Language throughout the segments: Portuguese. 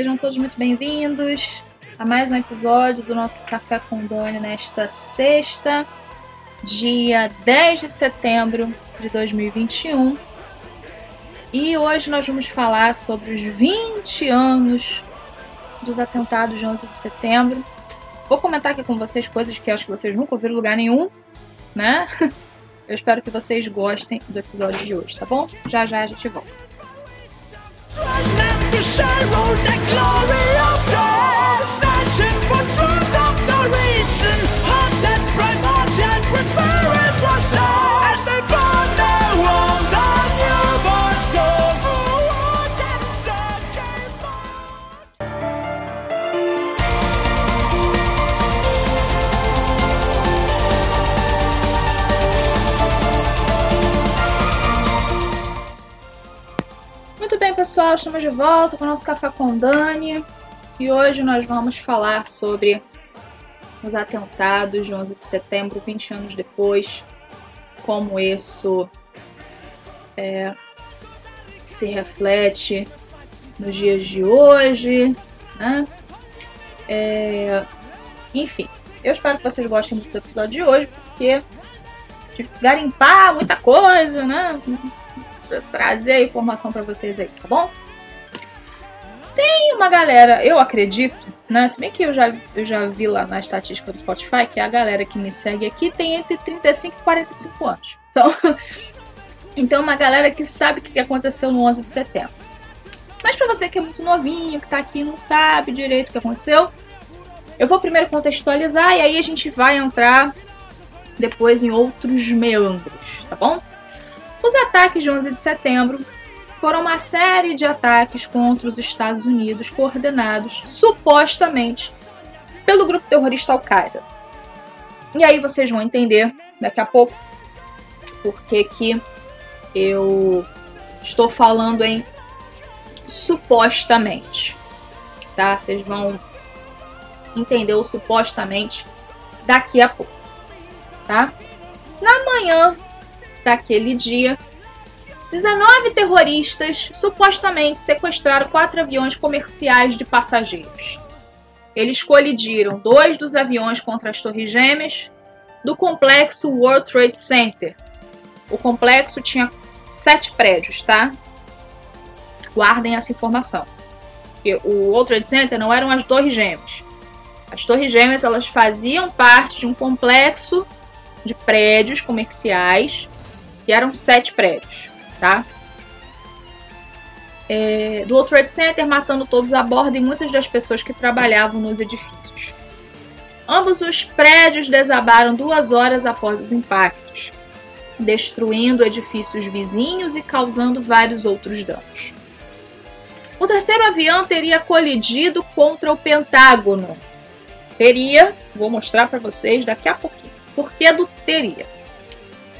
sejam todos muito bem-vindos a mais um episódio do nosso Café com Dani nesta sexta, dia 10 de setembro de 2021. E hoje nós vamos falar sobre os 20 anos dos atentados de 11 de setembro. Vou comentar aqui com vocês coisas que acho que vocês nunca ouviram em lugar nenhum, né? Eu espero que vocês gostem do episódio de hoje, tá bom? Já já a gente volta. to share all the glory pessoal, estamos de volta com o nosso Café com Dani e hoje nós vamos falar sobre os atentados de 11 de setembro, 20 anos depois, como isso é, se reflete nos dias de hoje, né? É, enfim, eu espero que vocês gostem do episódio de hoje, porque de garimpar muita coisa, né? Trazer a informação para vocês aí, tá bom? Tem uma galera, eu acredito, né? Se bem que eu já, eu já vi lá na estatística do Spotify que a galera que me segue aqui tem entre 35 e 45 anos. Então, então uma galera que sabe o que aconteceu no 11 de setembro. Mas para você que é muito novinho, que tá aqui e não sabe direito o que aconteceu, eu vou primeiro contextualizar e aí a gente vai entrar depois em outros meandros, tá bom? Os ataques de 11 de setembro foram uma série de ataques contra os Estados Unidos coordenados supostamente pelo grupo terrorista Al-Qaeda. E aí vocês vão entender daqui a pouco por que que eu estou falando em supostamente, tá? Vocês vão entender o supostamente daqui a pouco, tá? Na manhã daquele dia, 19 terroristas supostamente sequestraram quatro aviões comerciais de passageiros. Eles colidiram dois dos aviões contra as Torres Gêmeas do complexo World Trade Center. O complexo tinha sete prédios, tá? Guardem essa informação. O World Trade Center não eram as Torres Gêmeas. As Torres Gêmeas elas faziam parte de um complexo de prédios comerciais que eram sete prédios, tá? É, do World Trade Center, matando todos a bordo e muitas das pessoas que trabalhavam nos edifícios. Ambos os prédios desabaram duas horas após os impactos, destruindo edifícios vizinhos e causando vários outros danos. O terceiro avião teria colidido contra o Pentágono. Teria, vou mostrar para vocês daqui a pouquinho. Por que do teria?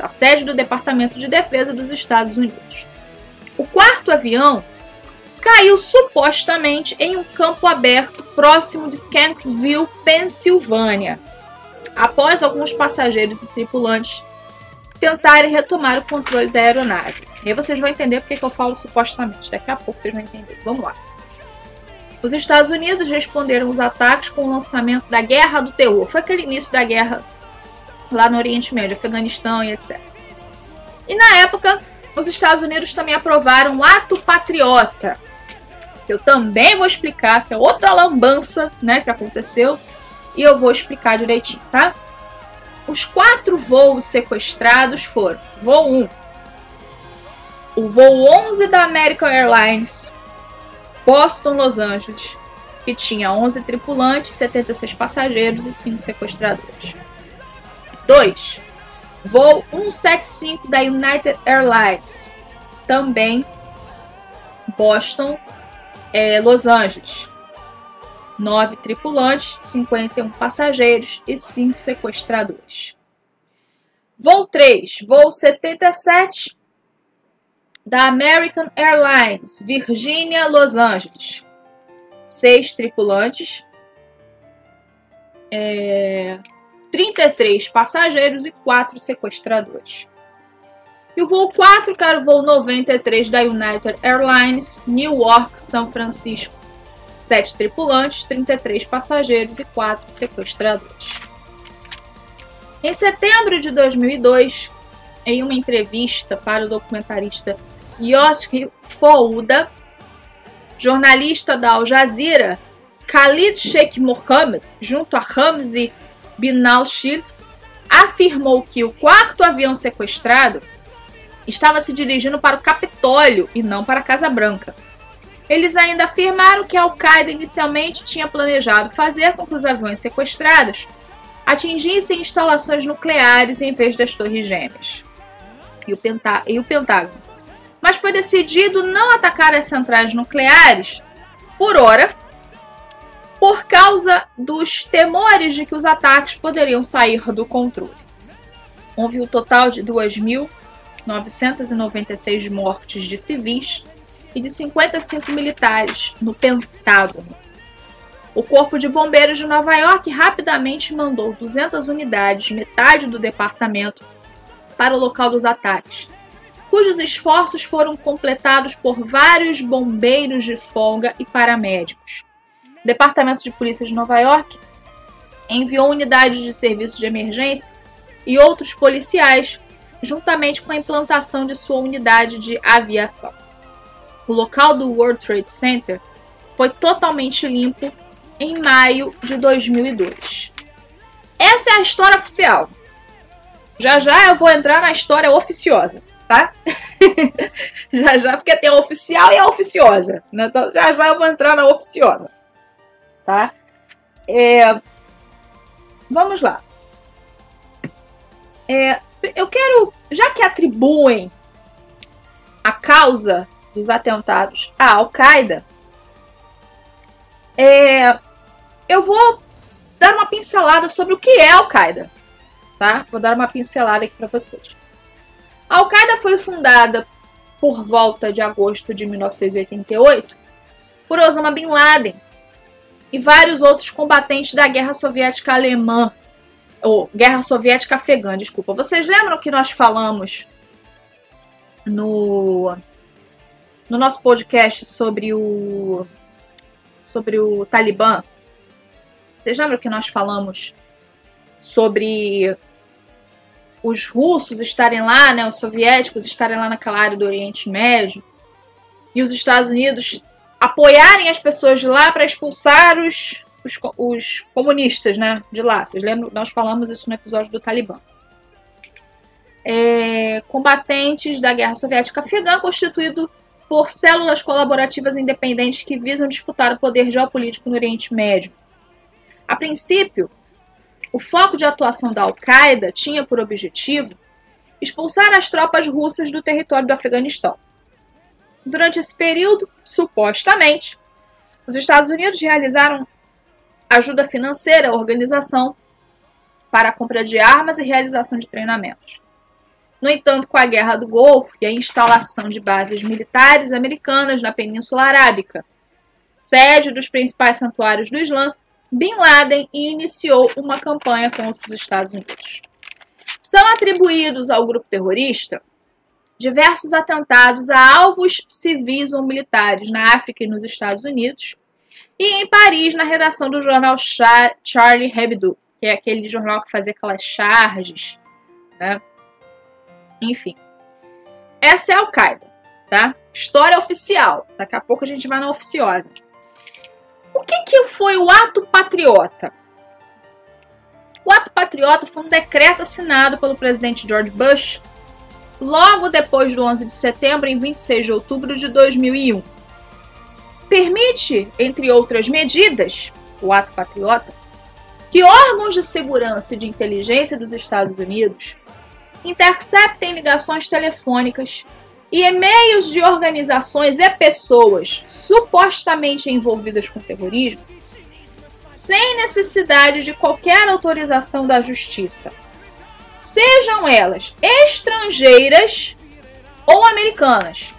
A sede do Departamento de Defesa dos Estados Unidos. O quarto avião caiu supostamente em um campo aberto próximo de Shanksville, Pensilvânia, após alguns passageiros e tripulantes tentarem retomar o controle da aeronave. E aí vocês vão entender porque que eu falo supostamente. Daqui a pouco vocês vão entender. Vamos lá. Os Estados Unidos responderam os ataques com o lançamento da Guerra do Terror. Foi aquele início da guerra lá no Oriente Médio, Afeganistão e etc. E na época, os Estados Unidos também aprovaram o Ato Patriota, que eu também vou explicar, que é outra lambança né, que aconteceu, e eu vou explicar direitinho, tá? Os quatro voos sequestrados foram: voo 1, o voo 11 da American Airlines, Boston, Los Angeles, que tinha 11 tripulantes, 76 passageiros e 5 sequestradores. 2. Voo 175 da United Airlines, também Boston, é, Los Angeles. 9 tripulantes, 51 passageiros e 5 sequestradores. Voo 3, voo 77 da American Airlines, Virgínia, Los Angeles. 6 tripulantes, é, 33 passageiros e 4 sequestradores. E o voo 4, que era o voo 93 da United Airlines, New York, São Francisco. sete tripulantes, 33 passageiros e quatro sequestradores. Em setembro de 2002, em uma entrevista para o documentarista Yoshi Fouda, jornalista da Al Jazeera, Khalid Sheikh Mohammed, junto a Ramzi bin al-Shid, afirmou que o quarto avião sequestrado estava se dirigindo para o Capitólio e não para a Casa Branca. Eles ainda afirmaram que a Al-Qaeda inicialmente tinha planejado fazer com que os aviões sequestrados atingissem instalações nucleares em vez das Torres Gêmeas e o, Pentá e o Pentágono. Mas foi decidido não atacar as centrais nucleares por hora, por causa dos temores de que os ataques poderiam sair do controle. Houve um total de 2.996 mortes de civis e de 55 militares no Pentágono. O Corpo de Bombeiros de Nova York rapidamente mandou 200 unidades, metade do departamento, para o local dos ataques, cujos esforços foram completados por vários bombeiros de folga e paramédicos. O Departamento de Polícia de Nova York enviou unidades de serviço de emergência e outros policiais, juntamente com a implantação de sua unidade de aviação. O local do World Trade Center foi totalmente limpo em maio de 2002. Essa é a história oficial. Já já eu vou entrar na história oficiosa, tá? já já, porque tem a oficial e a oficiosa. Né? Então, já já eu vou entrar na oficiosa tá? É, vamos lá. É, eu quero, já que atribuem a causa dos atentados à Al-Qaeda, é, eu vou dar uma pincelada sobre o que é Al-Qaeda, tá? Vou dar uma pincelada aqui para vocês. A Al-Qaeda foi fundada por volta de agosto de 1988 por Osama Bin Laden, e vários outros combatentes da Guerra Soviética Alemã, ou Guerra Soviética Afegã, desculpa. Vocês lembram que nós falamos no no nosso podcast sobre o sobre o Talibã? Vocês lembram que nós falamos sobre os russos estarem lá, né, os soviéticos estarem lá naquela área do Oriente Médio e os Estados Unidos apoiarem as pessoas de lá para expulsar os, os, os, comunistas né, de lá. Vocês lembram? Nós falamos isso no episódio do Talibã. É, combatentes da Guerra Soviética Afegã, constituído por células colaborativas independentes que visam disputar o poder geopolítico no Oriente Médio. A princípio, o foco de atuação da Al-Qaeda tinha por objetivo expulsar as tropas russas do território do Afeganistão. Durante esse período, supostamente, os Estados Unidos realizaram ajuda financeira à organização para a compra de armas e realização de treinamentos. No entanto, com a Guerra do Golfo e a instalação de bases militares americanas na Península Arábica, sede dos principais santuários do Islã, Bin Laden iniciou uma campanha contra os Estados Unidos. São atribuídos ao grupo terrorista diversos atentados a alvos civis ou militares na África e nos Estados Unidos, e em Paris, na redação do jornal Charlie Hebdo, que é aquele jornal que fazia aquelas charges, né? Enfim. Essa é a Al-Qaeda, tá? História oficial. Daqui a pouco a gente vai na oficiosa. O que, que foi o ato patriota? O ato patriota foi um decreto assinado pelo presidente George Bush logo depois do 11 de setembro, em 26 de outubro de 2001. Permite, entre outras medidas, o Ato Patriota, que órgãos de segurança e de inteligência dos Estados Unidos interceptem ligações telefônicas e e-mails de organizações e pessoas supostamente envolvidas com terrorismo, sem necessidade de qualquer autorização da justiça sejam elas estrangeiras ou americanas.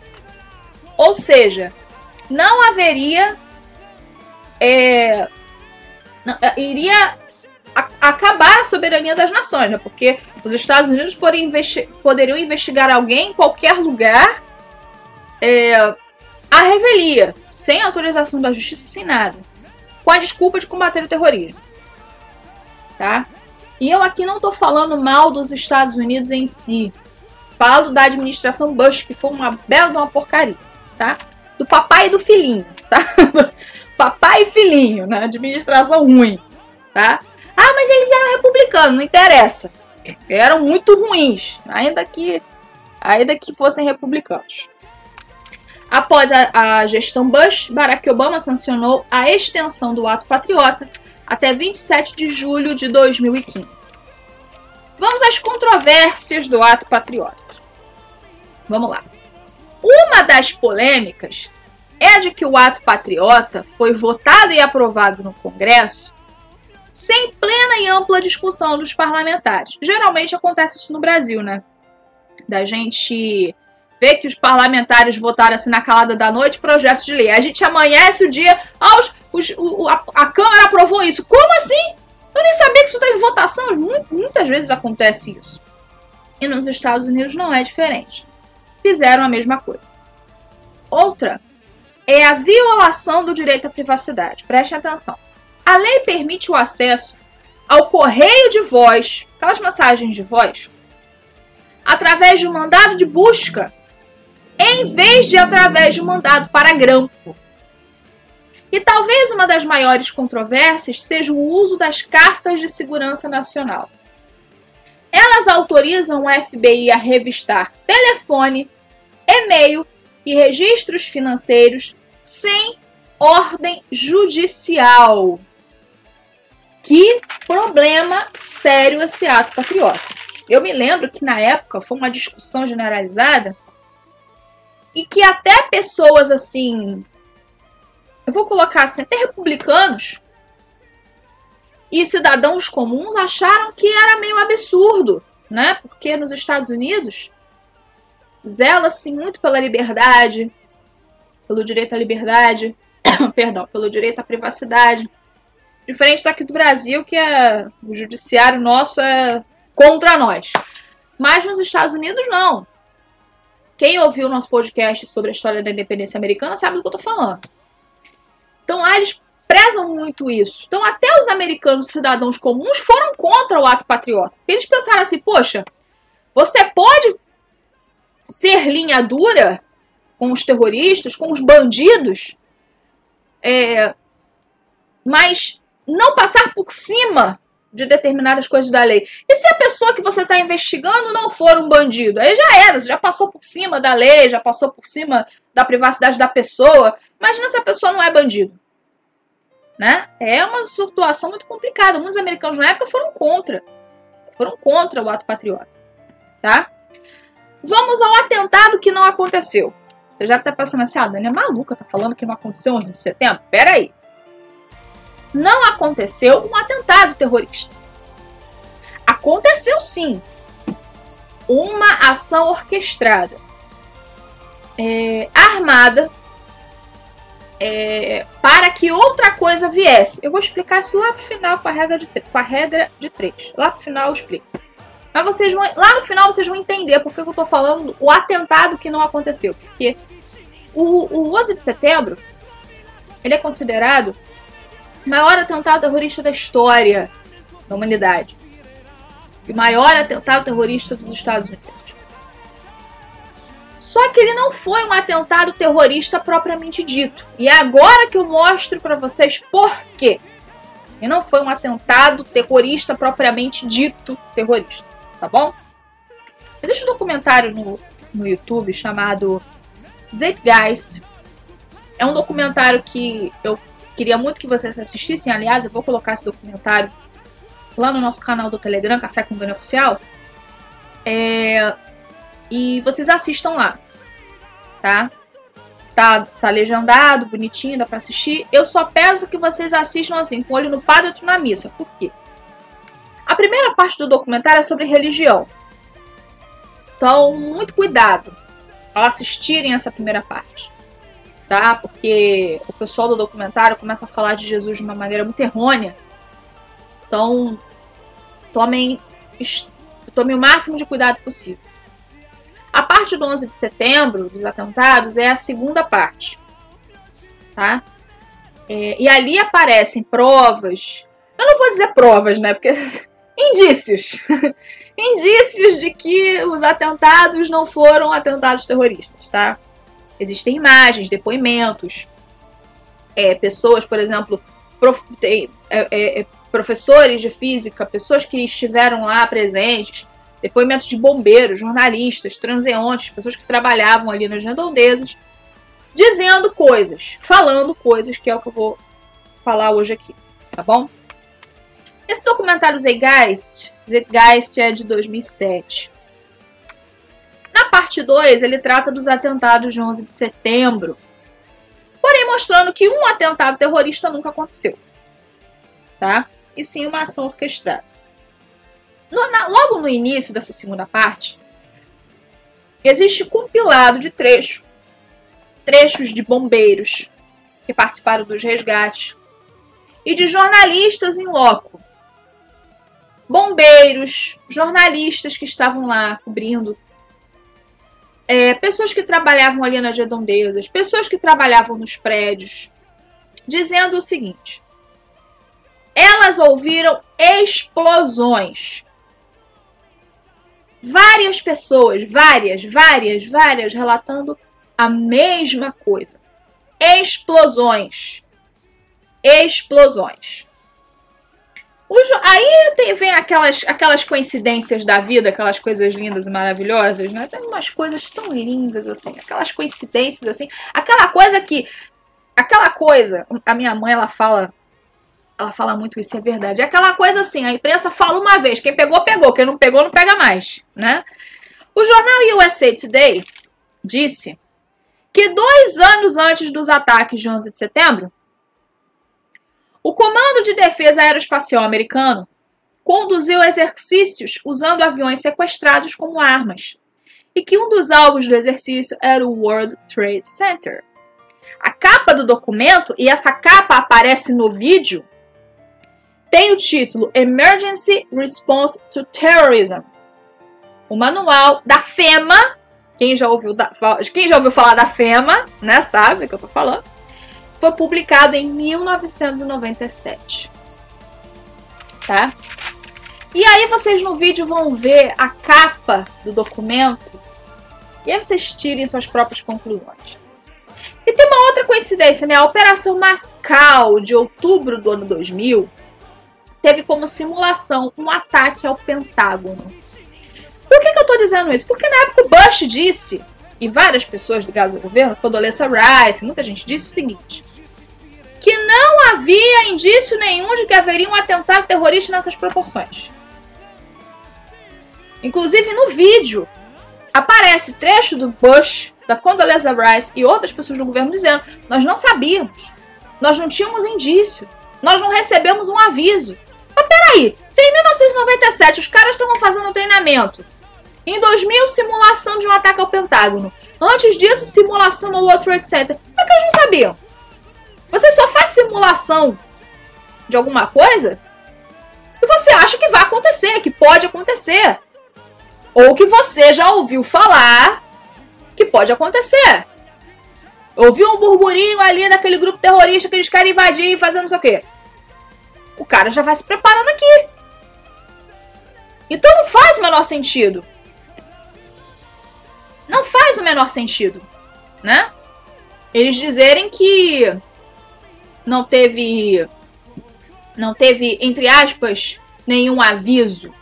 Ou seja, não haveria. É, não, é, iria a, acabar a soberania das nações, né? porque os Estados Unidos poderiam, investi poderiam investigar alguém em qualquer lugar, é, à revelia, sem autorização da justiça, sem nada, com a desculpa de combater o terrorismo. Tá? E eu aqui não estou falando mal dos Estados Unidos em si. Falo da administração Bush, que foi uma bela de uma porcaria, tá? Do papai e do filhinho, tá? papai e filhinho, na né? administração ruim, tá? Ah, mas eles eram republicanos, não interessa. Eram muito ruins, ainda que ainda que fossem republicanos. Após a, a, gestão Bush, Barack Obama sancionou a extensão do ato patriota até 27 de julho de 2015. Vamos às controvérsias do ato patriota. Vamos lá. Uma das polêmicas é de que o ato patriota foi votado e aprovado no Congresso sem plena e ampla discussão dos parlamentares. Geralmente acontece isso no Brasil, né? Da gente ver que os parlamentares votaram assim na calada da noite projetos de lei. A gente amanhece o dia, ah, os, o, a, a, Câmara aprovou isso. Como assim? Eu nem sabia que isso teve votação. Muitas vezes acontece isso. E nos Estados Unidos não é diferente. Fizeram a mesma coisa. Outra é a violação do direito à privacidade. Preste atenção. A lei permite o acesso ao correio de voz, aquelas mensagens de voz, através de um mandado de busca em vez de através de um mandado para grampo. E talvez uma das maiores controvérsias seja o uso das cartas de segurança nacional. Elas autorizam o FBI a revistar telefone, e-mail e registros financeiros sem ordem judicial. Que problema sério esse ato patriota. Eu me lembro que na época foi uma discussão generalizada e que até pessoas assim, eu vou colocar assim, até republicanos e cidadãos comuns acharam que era meio absurdo, né? Porque nos Estados Unidos zela-se muito pela liberdade, pelo direito à liberdade, perdão, pelo direito à privacidade. Diferente daqui do Brasil, que é, o judiciário nosso é contra nós. Mas nos Estados Unidos, não. Quem ouviu o nosso podcast sobre a história da independência americana sabe do que eu tô falando. Então lá eles prezam muito isso. Então até os americanos cidadãos comuns foram contra o ato patriota. Eles pensaram assim, poxa, você pode ser linha dura com os terroristas, com os bandidos, é, mas não passar por cima de determinadas coisas da lei. E se a pessoa que você está investigando não for um bandido? Aí já era, já passou por cima da lei, já passou por cima da privacidade da pessoa. Imagina se a pessoa não é bandido. Né? É uma situação muito complicada. Muitos americanos na época foram contra. Foram contra o ato patriota. Tá? Vamos ao atentado que não aconteceu. Você já está pensando assim, ah, Dani é maluca, tá falando que não aconteceu 11 de setembro? Pera aí não aconteceu um atentado terrorista. Aconteceu sim uma ação orquestrada, é, armada, é, para que outra coisa viesse. Eu vou explicar isso lá pro final com a regra de, com a regra de três. Lá pro final eu explico. Mas vocês vão, lá no final vocês vão entender porque eu tô falando o atentado que não aconteceu. Porque o, o 11 de setembro ele é considerado maior atentado terrorista da história da humanidade. E o maior atentado terrorista dos Estados Unidos. Só que ele não foi um atentado terrorista propriamente dito. E é agora que eu mostro para vocês por quê. Ele não foi um atentado terrorista propriamente dito terrorista, tá bom? Existe um documentário no, no YouTube chamado Zeitgeist. É um documentário que eu Queria muito que vocês assistissem. Aliás, eu vou colocar esse documentário lá no nosso canal do Telegram, Café com Dani Oficial. É... E vocês assistam lá, tá? Tá, tá legendado, bonitinho, dá pra assistir. Eu só peço que vocês assistam assim, com o olho no padre e outro na missa. Por quê? A primeira parte do documentário é sobre religião. Então, muito cuidado ao assistirem essa primeira parte tá? Porque o pessoal do documentário começa a falar de Jesus de uma maneira muito errônea. Então, tomem, tomem o máximo de cuidado possível. A parte do 11 de setembro, dos atentados, é a segunda parte. tá? É, e ali aparecem provas. Eu não vou dizer provas, né? Porque indícios. indícios de que os atentados não foram atentados terroristas, tá? Existem imagens, depoimentos, é, pessoas, por exemplo, prof, é, é, é, professores de física, pessoas que estiveram lá presentes, depoimentos de bombeiros, jornalistas, transeuntes, pessoas que trabalhavam ali nas redondezas, dizendo coisas, falando coisas, que é o que eu vou falar hoje aqui, tá bom? Esse documentário Zeitgeist, Zeitgeist é de 2007. Na parte 2, ele trata dos atentados de 11 de setembro, porém mostrando que um atentado terrorista nunca aconteceu, tá? E sim uma ação orquestrada. No, na, logo no início dessa segunda parte, existe compilado de trechos, trechos de bombeiros que participaram dos resgates e de jornalistas em loco bombeiros, jornalistas que estavam lá cobrindo, é, pessoas que trabalhavam ali nas redondezas, pessoas que trabalhavam nos prédios, dizendo o seguinte: elas ouviram explosões. Várias pessoas, várias, várias, várias, relatando a mesma coisa. Explosões. Explosões. Aí tem, vem aquelas, aquelas coincidências da vida, aquelas coisas lindas e maravilhosas, né? Tem umas coisas tão lindas assim, aquelas coincidências assim, aquela coisa que. Aquela coisa, a minha mãe ela fala. Ela fala muito isso, é verdade. É aquela coisa assim, a imprensa fala uma vez, quem pegou, pegou, quem não pegou, não pega mais, né? O jornal USA Today disse que dois anos antes dos ataques de 11 de setembro, o Comando de Defesa Aeroespacial Americano conduziu exercícios usando aviões sequestrados como armas, e que um dos alvos do exercício era o World Trade Center. A capa do documento, e essa capa aparece no vídeo, tem o título Emergency Response to Terrorism. O manual da FEMA, quem já ouviu, da, quem já ouviu falar da FEMA, né, sabe o que eu tô falando foi publicado em 1997. Tá? E aí vocês no vídeo vão ver a capa do documento e aí vocês tirem suas próprias conclusões. E tem uma outra coincidência, né? A Operação Mascal de outubro do ano 2000 teve como simulação um ataque ao Pentágono. Por que, que eu tô dizendo isso? Porque na época o Bush disse, e várias pessoas ligadas ao governo, Condoleezza Rice, muita gente disse o seguinte: que não havia indício nenhum de que haveria um atentado terrorista nessas proporções. Inclusive no vídeo aparece trecho do Bush, da Condoleezza Rice e outras pessoas do governo dizendo: nós não sabíamos, nós não tínhamos indício, nós não recebemos um aviso. Mas peraí, se em 1997 os caras estavam fazendo treinamento, em 2000 simulação de um ataque ao Pentágono, antes disso simulação ao World Trade Center, como é que eles não sabiam? Você só faz simulação de alguma coisa e você acha que vai acontecer, que pode acontecer. Ou que você já ouviu falar que pode acontecer. Ouviu um burburinho ali daquele grupo terrorista que eles querem invadir e fazer não sei o quê. O cara já vai se preparando aqui. Então não faz o menor sentido. Não faz o menor sentido, né? Eles dizerem que não teve não teve entre aspas nenhum aviso,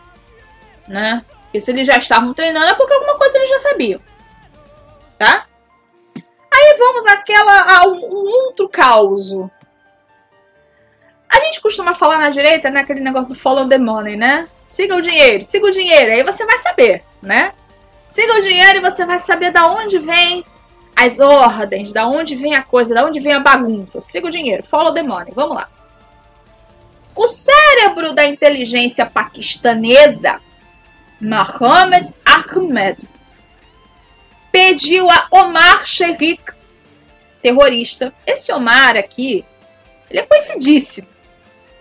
né? Porque se eles já estavam treinando é porque alguma coisa eles já sabiam, tá? Aí vamos àquela a um, um outro caos. A gente costuma falar na direita, né, aquele negócio do follow the money, né? Siga o dinheiro, siga o dinheiro, aí você vai saber, né? Siga o dinheiro e você vai saber da onde vem as ordens, da onde vem a coisa, da onde vem a bagunça. Siga o dinheiro, follow the money. Vamos lá. O cérebro da inteligência paquistanesa, Mohammed Ahmed, pediu a Omar Sheikh, terrorista. Esse Omar aqui, ele é conhecidíssimo,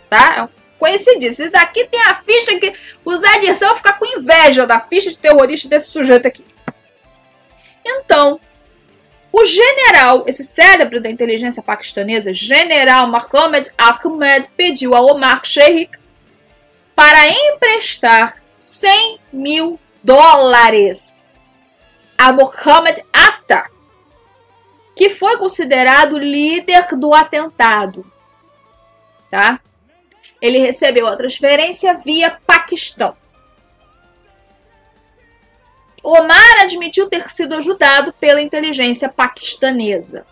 tá? É conhecidíssimo. Esse daqui tem a ficha que o Zé Dirceu fica com inveja da ficha de terrorista desse sujeito aqui. Então, O general, esse cérebro da inteligência paquistanesa, general Mohammed Ahmed, pediu a Omar Sheikh para emprestar 100 mil dólares a Mohammed Atta, que foi considerado líder do atentado. Tá? Ele recebeu a transferência via Paquistão. Omar admitiu ter sido ajudado pela inteligência paquistanesa.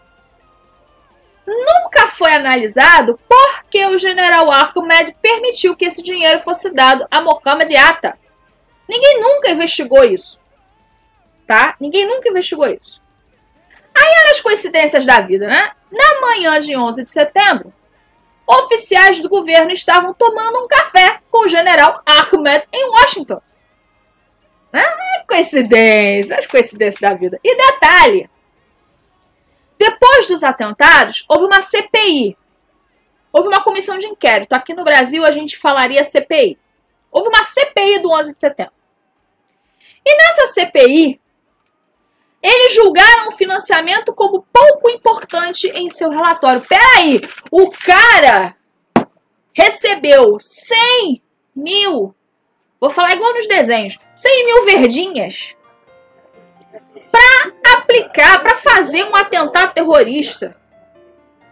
Nunca foi analisado por que o general Ahmed permitiu que esse dinheiro fosse dado a Mohammed Atta. Ninguém nunca investigou isso. Tá? Ninguém nunca investigou isso. Aí olha as coincidências da vida, né? Na manhã de 11 de setembro, oficiais do governo estavam tomando um café com o general Ahmed em Washington. Né? Coincidência, as coincidências da vida. E detalhe: depois dos atentados, houve uma CPI. Houve uma comissão de inquérito. Aqui no Brasil a gente falaria CPI. Houve uma CPI do 11 de setembro. E nessa CPI, eles julgaram o financiamento como pouco importante em seu relatório. Peraí, o cara recebeu 100 mil, vou falar igual nos desenhos, 100 mil verdinhas para aplicar, para fazer um atentado terrorista.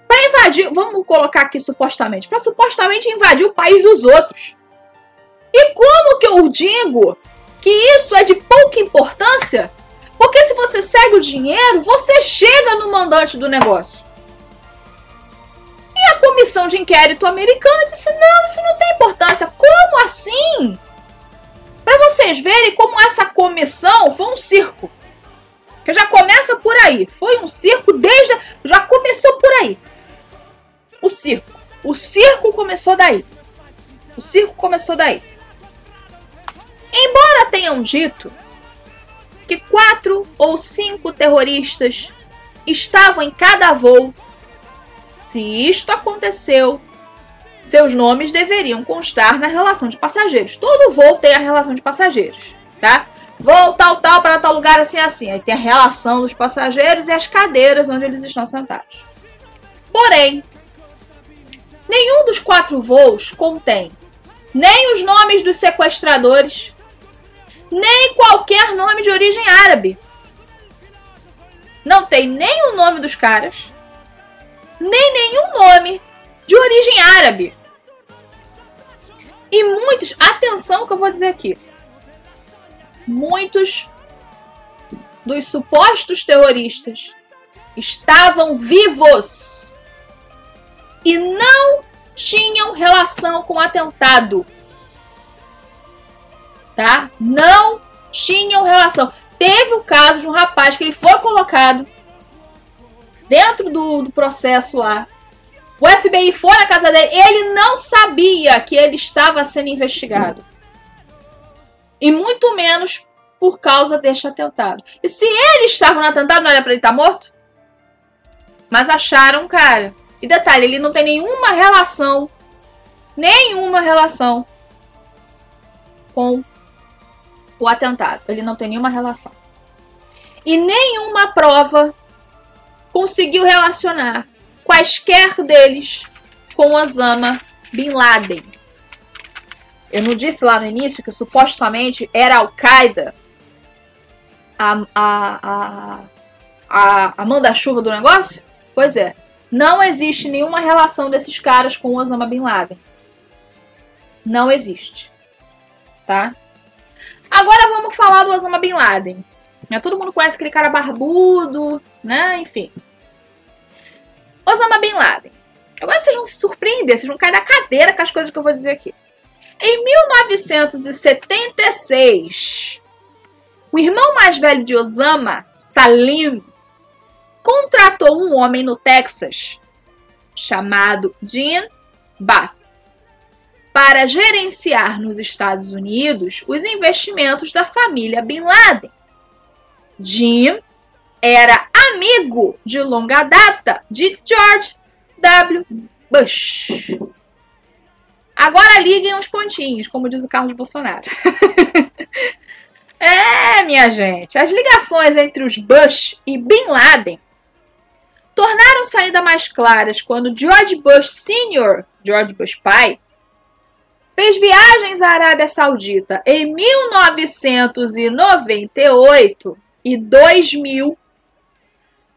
Para invadir, vamos colocar aqui supostamente, para supostamente invadir o país dos outros. E como que eu digo que isso é de pouca importância? Porque se você segue o dinheiro, você chega no mandante do negócio. E a comissão de inquérito americana disse: não, isso não tem importância. Como assim? Para vocês verem como essa comissão foi um circo. Que já começa por aí. Foi um circo desde. Já começou por aí. O circo. O circo começou daí. O circo começou daí. Embora tenham dito que quatro ou cinco terroristas estavam em cada voo. Se isto aconteceu, seus nomes deveriam constar na relação de passageiros. Todo voo tem a relação de passageiros, tá? Voo tal, tal, para tal lugar, assim, assim. Aí tem a relação dos passageiros e as cadeiras onde eles estão sentados. Porém, nenhum dos quatro voos contém nem os nomes dos sequestradores, nem qualquer nome de origem árabe. Não tem nem o nome dos caras, nem nenhum nome de origem árabe. E muitos, atenção que eu vou dizer aqui. Muitos dos supostos terroristas estavam vivos e não tinham relação com o atentado tá? Não tinham relação. Teve o caso de um rapaz que ele foi colocado dentro do, do processo lá. O FBI foi na casa dele, ele não sabia que ele estava sendo investigado. E muito menos por causa deste atentado. E se ele estava no atentado, não era para ele estar morto? Mas acharam, cara. E detalhe, ele não tem nenhuma relação, nenhuma relação com o atentado. Ele não tem nenhuma relação. E nenhuma prova conseguiu relacionar quaisquer deles com Osama Bin Laden. Eu não disse lá no início que supostamente era Al-Qaeda a, a, a, a, manda-chuva do negócio? Pois é. Não existe nenhuma relação desses caras com Osama Bin Laden. Não existe. Tá? Agora vamos falar do Osama Bin Laden. Né, todo mundo conhece aquele cara barbudo, né? Enfim. Osama Bin Laden. Agora vocês vão se surpreender, vocês vão cair da cadeira com as coisas que eu vou dizer aqui. Em 1976, o irmão mais velho de Osama, Salim, contratou um homem no Texas chamado Jean Bath para gerenciar nos Estados Unidos os investimentos da família Bin Laden. Jim era amigo de longa data de George W. Bush. Agora liguem os pontinhos, como diz o Carlos Bolsonaro. é, minha gente, as ligações entre os Bush e Bin Laden tornaram-se ainda mais claras quando George Bush Sr., George Bush pai, fez viagens à Arábia Saudita em 1998 e 2000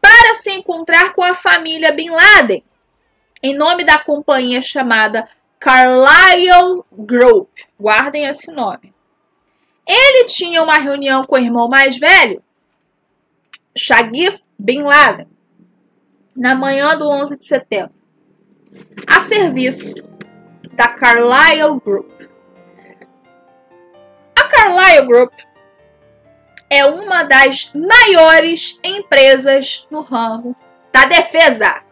para se encontrar com a família Bin Laden, em nome da companhia chamada Carlyle Group. Guardem esse nome. Ele tinha uma reunião com o irmão mais velho, Shagif Bin Laden, na manhã do 11 de setembro, a serviço da Carlyle Group. A Carlyle Group é uma das maiores empresas no ramo da defesa.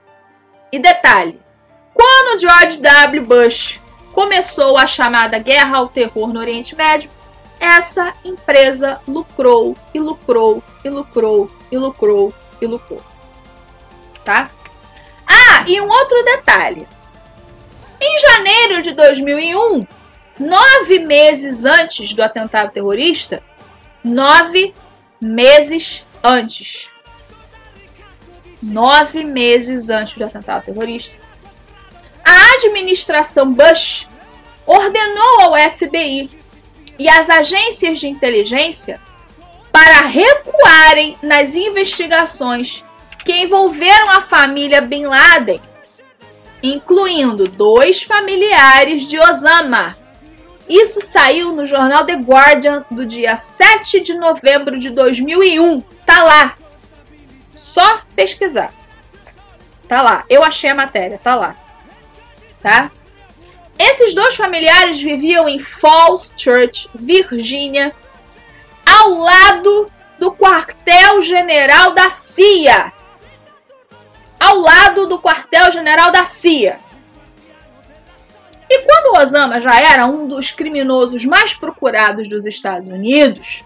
E detalhe: quando George W. Bush começou a chamada Guerra ao Terror no Oriente Médio, essa empresa lucrou e lucrou e lucrou e lucrou e lucrou. Tá? Ah, e um outro detalhe. Em janeiro de 2001, nove meses antes do atentado terrorista, nove meses antes, nove meses antes do atentado terrorista, a administração Bush ordenou ao FBI e às agências de inteligência para recuarem nas investigações que envolveram a família Bin Laden incluindo dois familiares de Osama. Isso saiu no jornal The Guardian do dia 7 de novembro de 2001. Tá lá. Só pesquisar. Tá lá. Eu achei a matéria, tá lá. Tá? Esses dois familiares viviam em Falls Church, Virgínia, ao lado do quartel-general da CIA ao lado do quartel-general da CIA. E quando Osama já era um dos criminosos mais procurados dos Estados Unidos,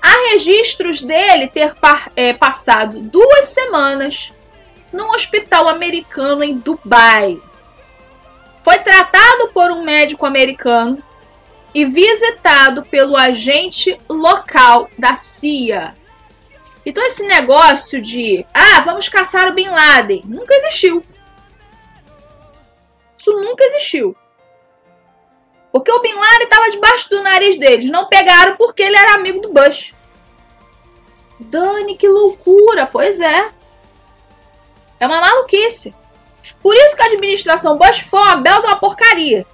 há registros dele ter é, passado duas semanas num hospital americano em Dubai. Foi tratado por um médico americano e visitado pelo agente local da CIA. Então esse negócio de, ah, vamos caçar o Bin Laden, nunca existiu. Isso nunca existiu. Porque o Bin Laden estava debaixo do nariz deles. Não pegaram porque ele era amigo do Bush. Dani, que loucura! Pois é. É uma maluquice. Por isso que a administração Bush foi uma bela de uma porcaria.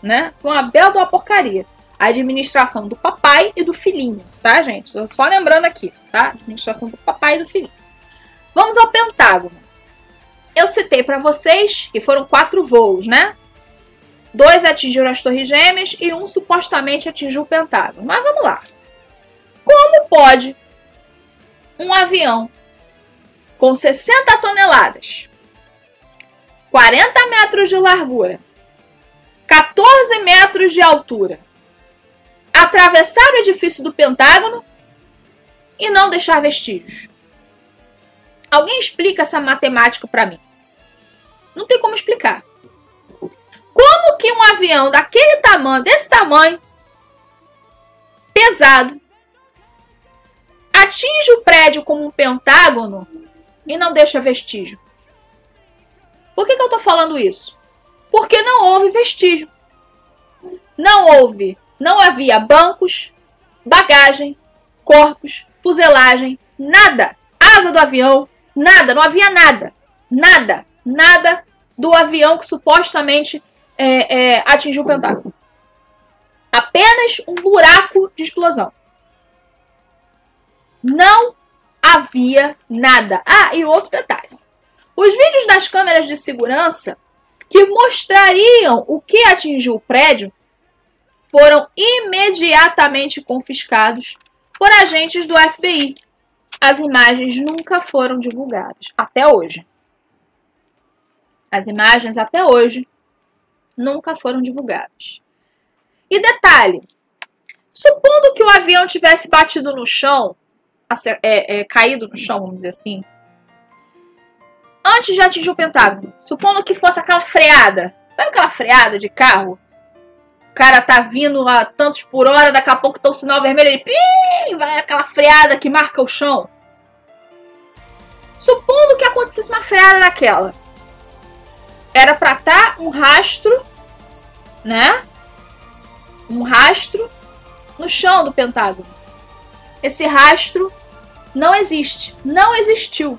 Né? Foi uma bela de uma porcaria a administração do papai e do filhinho, tá, gente? Só lembrando aqui, tá? Administração do papai e do filhinho. Vamos ao Pentágono. Eu citei para vocês que foram quatro voos, né? Dois atingiram as Torres Gêmeas e um supostamente atingiu o Pentágono. Mas vamos lá. Como pode um avião com 60 toneladas, 40 metros de largura, 14 metros de altura, atravessar o edifício do Pentágono e não deixar vestígios. Alguém explica essa matemática para mim? Não tem como explicar. Como que um avião daquele tamanho, desse tamanho, pesado, atinge o prédio como um pentágono e não deixa vestígio? Por que, que eu estou falando isso? Porque não houve vestígio. Não houve não havia bancos, bagagem, corpos, fuselagem, nada. Asa do avião, nada, não havia nada. Nada, nada do avião que supostamente é, é, atingiu o Pentágono. Apenas um buraco de explosão. Não havia nada. Ah, e outro detalhe. Os vídeos das câmeras de segurança que mostrariam o que atingiu o prédio foram imediatamente confiscados por agentes do FBI. As imagens nunca foram divulgadas, até hoje. As imagens até hoje nunca foram divulgadas. E detalhe: supondo que o avião tivesse batido no chão, é, é, caído no chão, vamos dizer assim, antes de atingir o Pentágono, supondo que fosse aquela freada, sabe aquela freada de carro cara tá vindo a tantos por hora, daqui a pouco tá o sinal vermelho, ele pim, vai aquela freada que marca o chão. Supondo que acontecesse uma freada daquela. Era para estar tá um rastro, né? Um rastro no chão do Pentágono. Esse rastro não existe. Não existiu.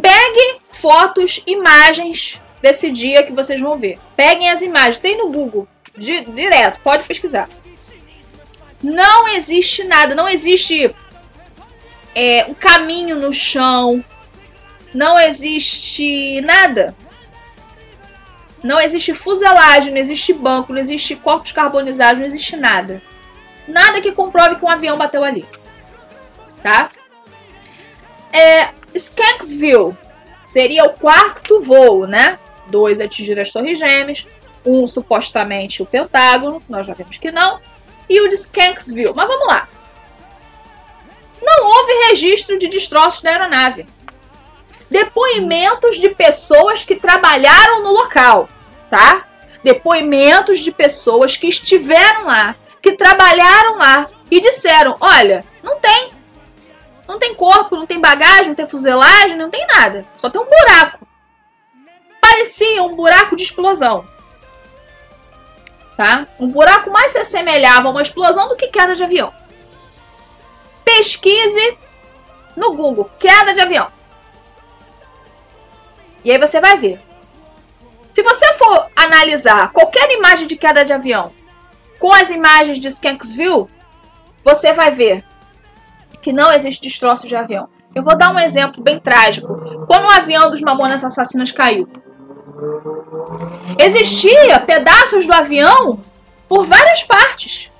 Pegue fotos, imagens desse dia que vocês vão ver. Peguem as imagens. Tem no Google. direto. Pode pesquisar. Não existe nada. Não existe é, um caminho no chão. Não existe nada. Não existe fuselagem, não existe banco, não existe corpos carbonizados, não existe nada. Nada que comprove que um avião bateu ali. Tá? É, Skanksville seria o quarto voo, né? Dois atingiram as Torres Gêmeas, um supostamente o Pentágono, nós já vimos que não, e o de Skanksville. Mas vamos lá. Não houve registro de destroços da aeronave. Depoimentos de pessoas que trabalharam no local, tá? Depoimentos de pessoas que estiveram lá, que trabalharam lá e disseram: olha, não tem. Não tem corpo, não tem bagagem, não tem fuselagem, não tem nada. Só tem um buraco. Parecia um buraco de explosão. Tá? Um buraco mais se assemelhava a uma explosão do que queda de avião. Pesquise no Google queda de avião. E aí você vai ver. Se você for analisar qualquer imagem de queda de avião com as imagens de Skanksville, você vai ver que não existe destroço de avião. Eu vou dar um exemplo bem trágico. Quando o avião dos Mamonas Assassinas caiu, existia pedaços do avião por várias partes.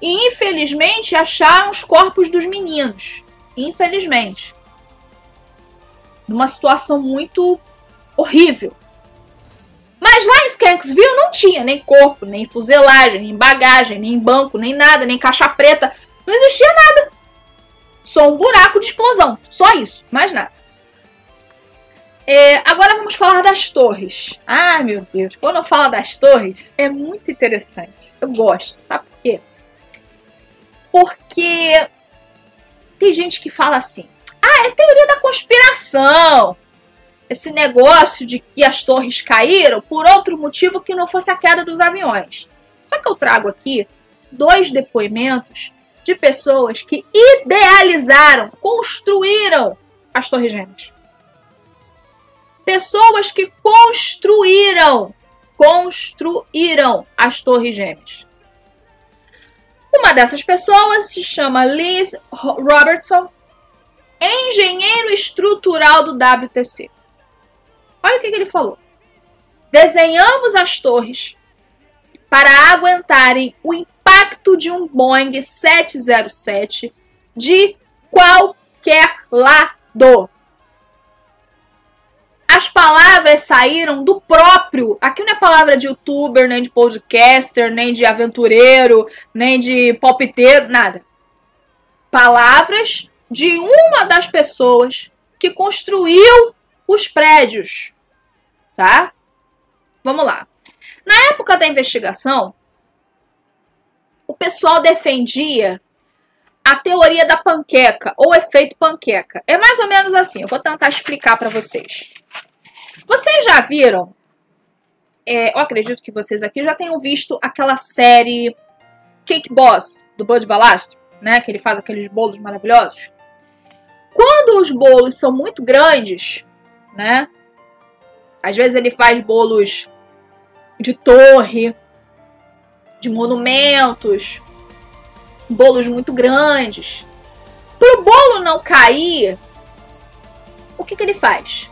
E infelizmente acharam os corpos dos meninos. Infelizmente. Numa situação muito horrível. Mas lá em Skanksville não tinha nem corpo, nem fuselagem, nem bagagem, nem banco, nem nada, nem caixa preta. Não existia nada. Só um buraco de explosão. Só isso, mais nada. É, agora vamos falar das torres. Ah, meu Deus. Quando eu falo das torres, é muito interessante. Eu gosto. Sabe por quê? Porque tem gente que fala assim: ah, é teoria da conspiração esse negócio de que as torres caíram por outro motivo que não fosse a queda dos aviões. Só que eu trago aqui dois depoimentos de pessoas que idealizaram, construíram as Torres Gêmeas. Pessoas que construíram, construíram as Torres Gêmeas. Uma dessas pessoas se chama Liz Robertson, engenheiro estrutural do WTC. Olha o que, que ele falou. Desenhamos as torres para aguentarem o impacto de um Boeing 707 de qualquer lado. As palavras saíram do próprio. Aqui não é palavra de youtuber, nem de podcaster, nem de aventureiro, nem de popiteiro, nada. Palavras de uma das pessoas que construiu os prédios tá? Vamos lá. Na época da investigação, o pessoal defendia a teoria da panqueca ou efeito panqueca. É mais ou menos assim, eu vou tentar explicar para vocês. Vocês já viram? É, eu acredito que vocês aqui já tenham visto aquela série Cake Boss do Bud Valastro, né? Que ele faz aqueles bolos maravilhosos. Quando os bolos são muito grandes, né? Às vezes ele faz bolos de torre, de monumentos, bolos muito grandes. Para o bolo não cair, o que, que ele faz?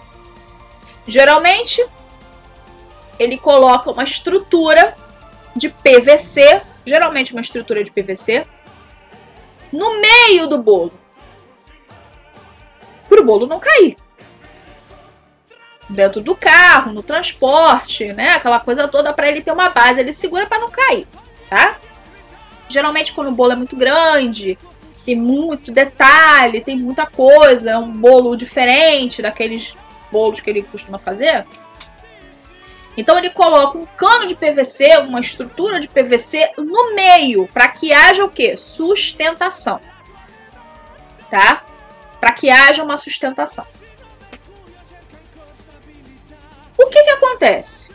Geralmente, ele coloca uma estrutura de PVC, geralmente uma estrutura de PVC, no meio do bolo. Para o bolo não cair dentro do carro, no transporte, né? Aquela coisa toda para ele ter uma base, ele segura para não cair, tá? Geralmente quando o bolo é muito grande, tem muito detalhe, tem muita coisa, é um bolo diferente daqueles bolos que ele costuma fazer. Então ele coloca um cano de PVC, uma estrutura de PVC no meio, para que haja o que? Sustentação. Tá? Para que haja uma sustentação. O que, que acontece?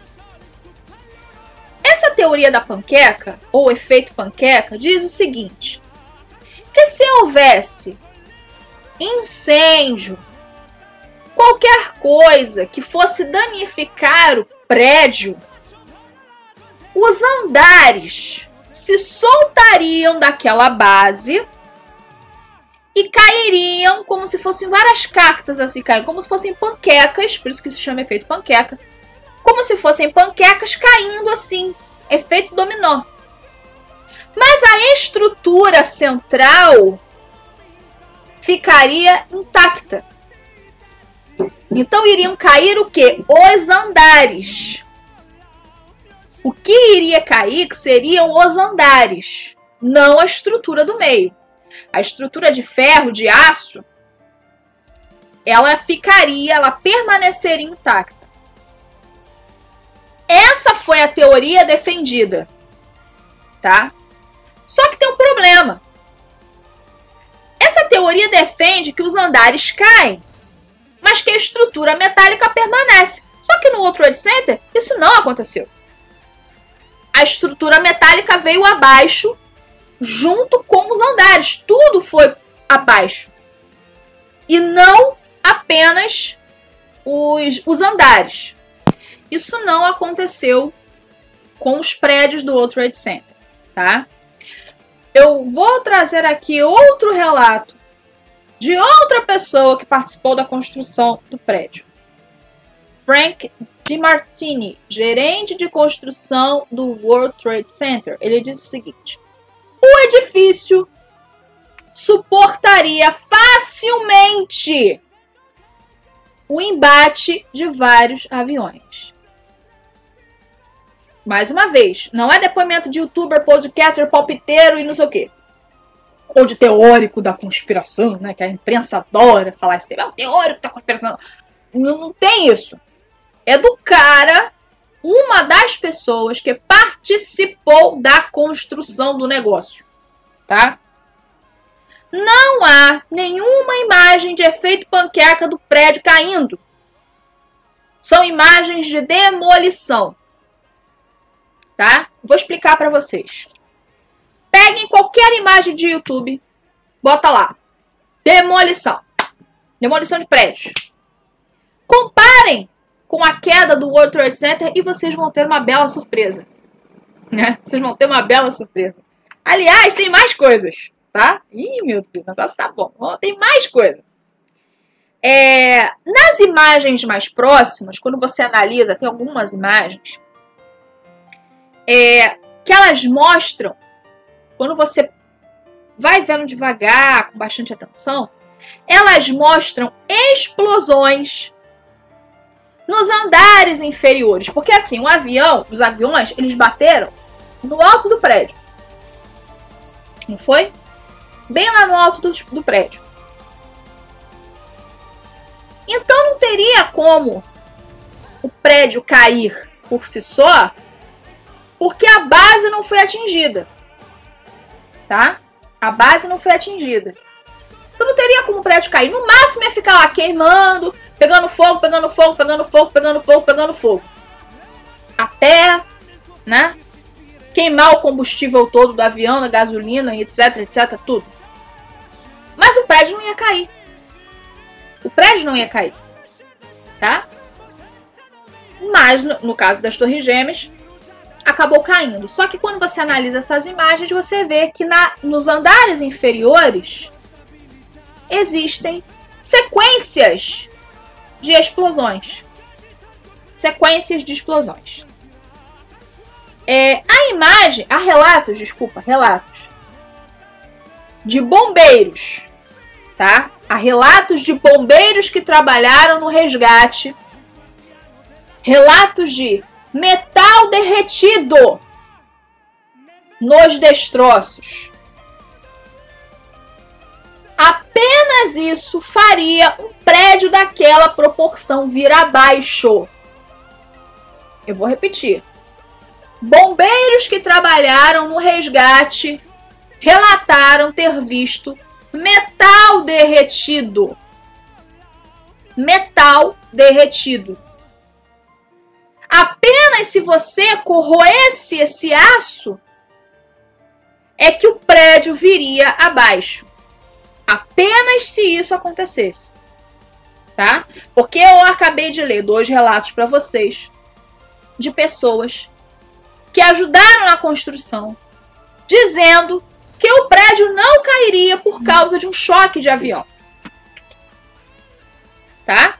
Essa teoria da panqueca, ou efeito panqueca, diz o seguinte: que se houvesse incêndio, qualquer coisa que fosse danificar o prédio, os andares se soltariam daquela base e cairiam como se fossem várias cartas assim, caindo, como se fossem panquecas, por isso que se chama efeito panqueca, como se fossem panquecas caindo assim, efeito dominó. Mas a estrutura central ficaria intacta. Então iriam cair o que? Os andares. O que iria cair seriam os andares, não a estrutura do meio. A estrutura de ferro, de aço, ela ficaria, ela permaneceria intacta. Essa foi a teoria defendida, tá? Só que tem um problema. Essa teoria defende que os andares caem, mas que a estrutura metálica permanece. Só que no outro World Center, isso não aconteceu. A estrutura metálica veio abaixo junto com os andares. Tudo foi abaixo. E não apenas os, os andares. Isso não aconteceu com os prédios do outro Trade Center, tá? Eu vou trazer aqui outro relato de outra pessoa que participou da construção do prédio. Frank DiMartini, gerente de construção do World Trade Center, ele diz o seguinte: o edifício suportaria facilmente o embate de vários aviões. Mais uma vez, não é depoimento de youtuber, podcaster, palpiteiro e não sei o quê. Ou de teórico da conspiração, né? Que a imprensa adora falar esse tema. É o teórico da conspiração. Não, não tem isso. É do cara, uma das pessoas que participou da construção do negócio. Tá? Não há nenhuma imagem de efeito panqueca do prédio caindo. São imagens de demolição tá? Vou explicar para vocês. Peguem qualquer imagem de YouTube, bota lá. Demolição. Demolição de prédios. Comparem com a queda do World Trade Center e vocês vão ter uma bela surpresa. Né? Vocês vão ter uma bela surpresa. Aliás, tem mais coisas, tá? Ih, meu Deus, o negócio tá bom. Tem mais coisa. É, nas imagens mais próximas, quando você analisa, tem algumas imagens é, que elas mostram, quando você vai vendo devagar, com bastante atenção, elas mostram explosões nos andares inferiores. Porque assim, o avião, os aviões, eles bateram no alto do prédio. Não foi? Bem lá no alto do, do prédio. Então não teria como o prédio cair por si só porque a base não foi atingida. Tá? A base não foi atingida. Então não teria como o prédio cair. No máximo ia ficar lá queimando, pegando fogo, pegando fogo, pegando fogo, pegando fogo, pegando fogo. Até, né? Queimar o combustível todo do avião, da gasolina, etc, etc, tudo. Mas o prédio não ia cair. O prédio não ia cair. Tá? Mas no, no caso das Torres Gêmeas, acabou caindo. Só que quando você analisa essas imagens, você vê que na, nos andares inferiores existem sequências de explosões. Sequências de explosões. É, a imagem, há relatos, desculpa, relatos de bombeiros, tá? Há relatos de bombeiros que trabalharam no resgate, relatos de metal derretido nos destroços. Apenas isso faria um prédio daquela proporção vir abaixo. Eu vou repetir. Bombeiros que trabalharam no resgate relataram ter visto metal derretido. Metal derretido. Apenas se você corroesse esse aço é que o prédio viria abaixo. Apenas se isso acontecesse. Tá? Porque eu acabei de ler dois relatos para vocês de pessoas que ajudaram na construção, dizendo que o prédio não cairia por causa de um choque de avião. Tá?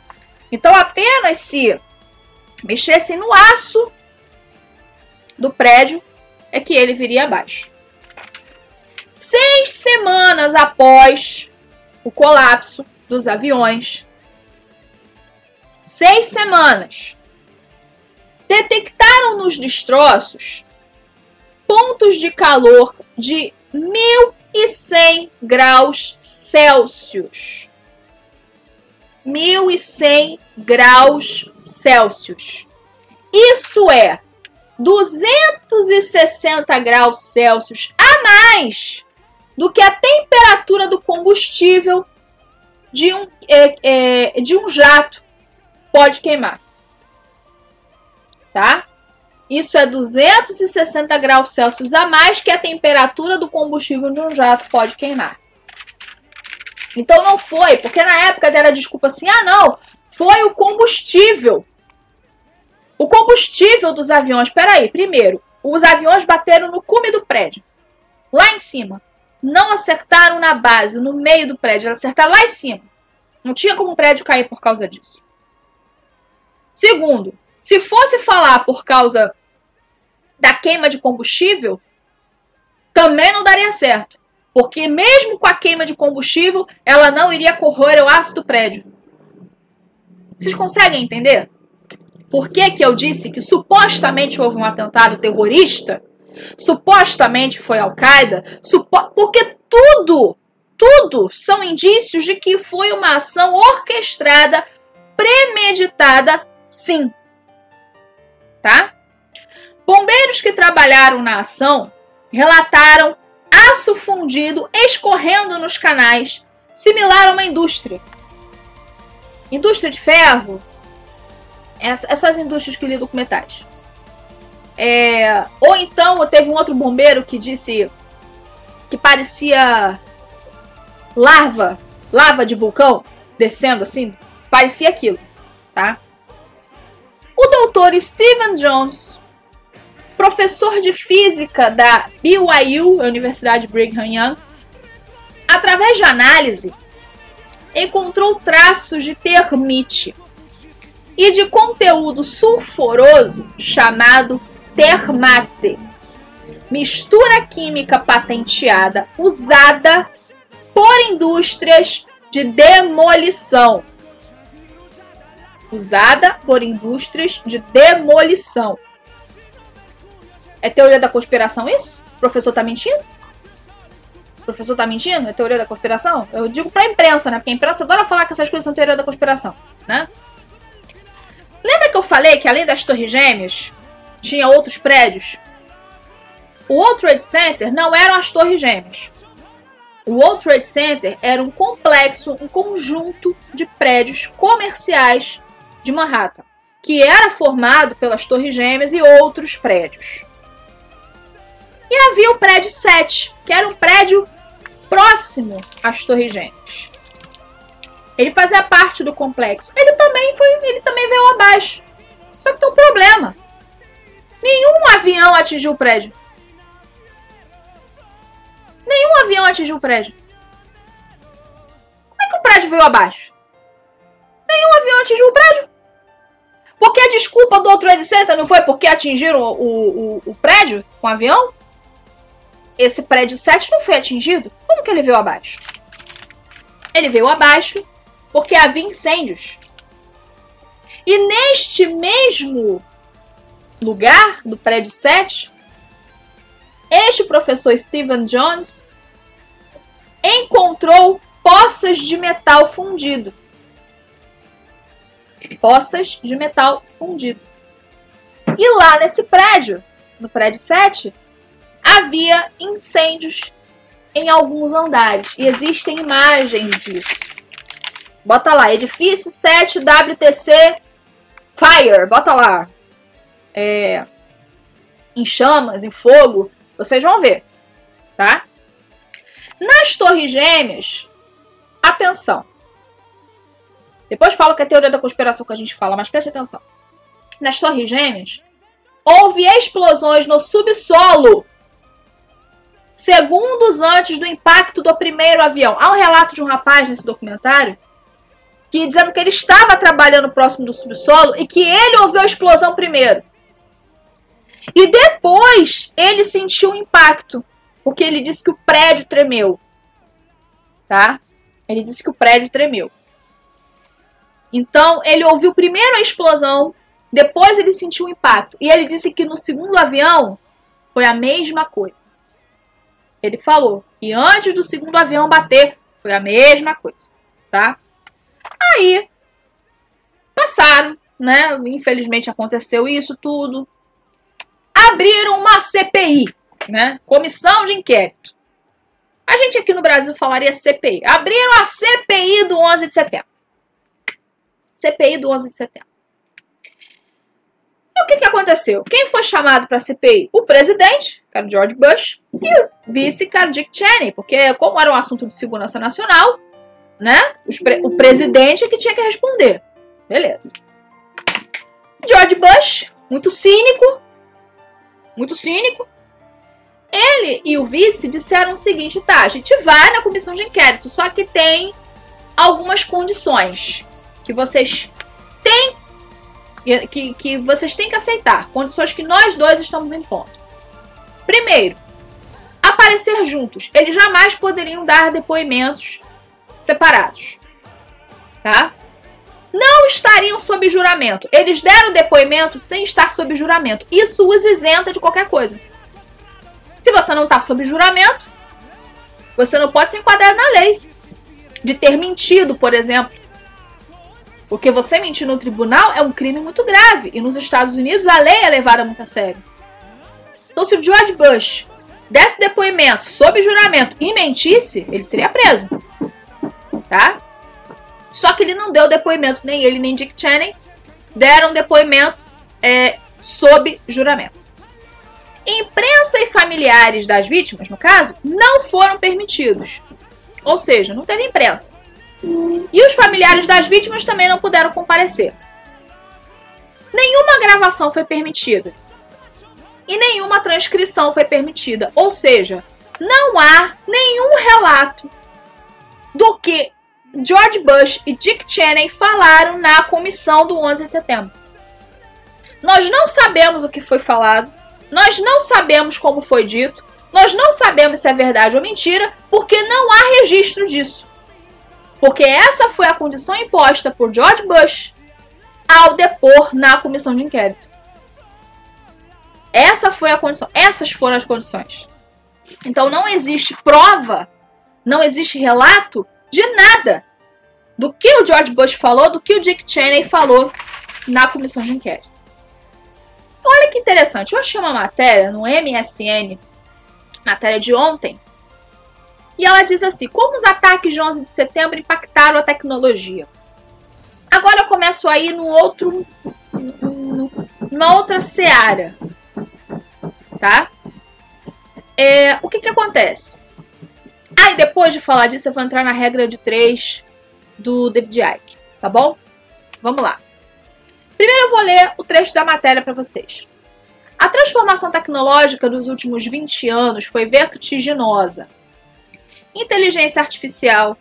Então apenas se mexessem no aço do prédio é que ele viria abaixo. Seis semanas após o colapso dos aviões, seis semanas, detectaram nos destroços pontos de calor de 1100 graus Celsius. 1100 graus Celsius. Isso é 260 graus Celsius a mais do que a temperatura do combustível de um, é, é, de um jato pode queimar. Tá? Isso é 260 graus Celsius a mais que a temperatura do combustível de um jato pode queimar. Então não foi, porque na época era desculpa assim: ah, não, foi o combustível. O combustível dos aviões. Peraí, primeiro, os aviões bateram no cume do prédio, lá em cima. Não acertaram na base, no meio do prédio, acertaram lá em cima. Não tinha como o prédio cair por causa disso. Segundo, se fosse falar por causa da queima de combustível, também não daria certo. Porque mesmo com a queima de combustível, ela não iria corroer o aço do prédio. Vocês conseguem entender? Por que, que eu disse que supostamente houve um atentado terrorista? Supostamente foi Al-Qaeda? Supo porque tudo, tudo são indícios de que foi uma ação orquestrada, premeditada, sim tá? Bombeiros que trabalharam na ação relataram aço fundido escorrendo nos canais, similar a uma indústria. Indústria de ferro, essas indústrias que lidam com metais. É, ou então teve um outro bombeiro que disse que parecia lava, lava de vulcão descendo assim, parecia aquilo, tá? O doutor Stephen Jones, professor de física da BYU, Universidade Brigham Young, através de análise, encontrou traços de termite e de conteúdo sulfuroso chamado termate, mistura química patenteada usada por indústrias de demolição usada por indústrias de demolição. É teoria da conspiração isso? O professor tá mentindo? O professor tá mentindo? É teoria da conspiração? Eu digo pra imprensa, né? Porque a imprensa adora falar que essas coisas são teoria da conspiração, né? Lembra que eu falei que além das torres gêmeas, tinha outros prédios? O World Trade Center não eram as torres gêmeas. O World Trade Center era um complexo, um conjunto de prédios comerciais de Manhattan, que era formado pelas Torres Gêmeas e outros prédios. E havia o prédio 7, que era um prédio próximo às Torres Gêmeas. Ele fazia parte do complexo. Ele também foi, ele também veio abaixo. Só que tem um problema. Nenhum avião atingiu o prédio. Nenhum avião atingiu o prédio. Como é que o prédio veio abaixo? Nenhum avião atingiu o prédio. Porque a desculpa do outro Trade Center não foi porque atingiram o, o, o, prédio com o avião? Esse prédio 7 não foi atingido? Como que ele veio abaixo? Ele veio abaixo porque havia incêndios. E neste mesmo lugar do prédio 7, este professor Stephen Jones encontrou poças de metal fundido poças de metal fundido. E lá nesse prédio, no prédio 7, havia incêndios em alguns andares. E existem imagens disso. Bota lá, edifício 7 WTC Fire. Bota lá. É, em chamas, em fogo. Vocês vão ver. Tá? Nas torres gêmeas, atenção. Depois falo que é a teoria da conspiração que a gente fala, mas preste atenção. Nas torres gêmeas, houve explosões no subsolo segundos antes do impacto do primeiro avião. Há um relato de um rapaz nesse documentário que dizendo que ele estava trabalhando próximo do subsolo e que ele ouviu a explosão primeiro. E depois ele sentiu o impacto, porque ele disse que o prédio tremeu. Tá? Ele disse que o prédio tremeu. Então ele ouviu primeiro a explosão, depois ele sentiu o impacto. E ele disse que no segundo avião foi a mesma coisa. Ele falou que antes do segundo avião bater, foi a mesma coisa, tá? Aí, passaram, né? Infelizmente aconteceu isso tudo. Abriram uma CPI, né? Comissão de Inquérito. A gente aqui no Brasil falaria CPI. Abriram a CPI do 11 de setembro. CPI do 11 de setembro. E o que, que aconteceu? Quem foi chamado para a CPI? O presidente, era George Bush, e o vice, era Dick Cheney, porque como era um assunto de segurança nacional, né? Pre o presidente é que tinha que responder. Beleza. George Bush, muito cínico, muito cínico. Ele e o vice disseram o seguinte: tá, a gente vai na comissão de inquérito, só que tem algumas condições que vocês têm que, que vocês têm que aceitar, condições que nós dois estamos impondo. Primeiro, aparecer juntos. Eles jamais poderiam dar depoimentos separados. Tá? Não estariam sob juramento. Eles deram depoimento sem estar sob juramento. Isso os isenta de qualquer coisa. Se você não está sob juramento, você não pode se enquadrar na lei de ter mentido, por exemplo. Porque você mentir no tribunal é um crime muito grave. E nos Estados Unidos a lei é levada muito a sério. Então, se o George Bush desse depoimento sob juramento e mentisse, ele seria preso. Tá? Só que ele não deu depoimento, nem ele nem Dick Cheney deram depoimento é, sob juramento. Imprensa e familiares das vítimas, no caso, não foram permitidos. Ou seja, não teve imprensa. E os familiares das vítimas também não puderam comparecer. Nenhuma gravação foi permitida. E nenhuma transcrição foi permitida. Ou seja, não há nenhum relato do que George Bush e Dick Cheney falaram na comissão do 11 de setembro. Nós não sabemos o que foi falado, nós não sabemos como foi dito, nós não sabemos se é verdade ou mentira, porque não há registro disso. Porque essa foi a condição imposta por George Bush ao depor na comissão de inquérito. Essa foi a condição, essas foram as condições. Então não existe prova, não existe relato de nada do que o George Bush falou, do que o Dick Cheney falou na comissão de inquérito. Olha que interessante, eu achei uma matéria no MSN, matéria de ontem, e ela diz assim: como os ataques de 11 de setembro impactaram a tecnologia? Agora eu começo aí no outro, numa outra seara, tá? É, o que que acontece? Aí depois de falar disso eu vou entrar na regra de três do David Icke, tá bom? Vamos lá. Primeiro eu vou ler o trecho da matéria para vocês. A transformação tecnológica dos últimos 20 anos foi vertiginosa inteligência artificial,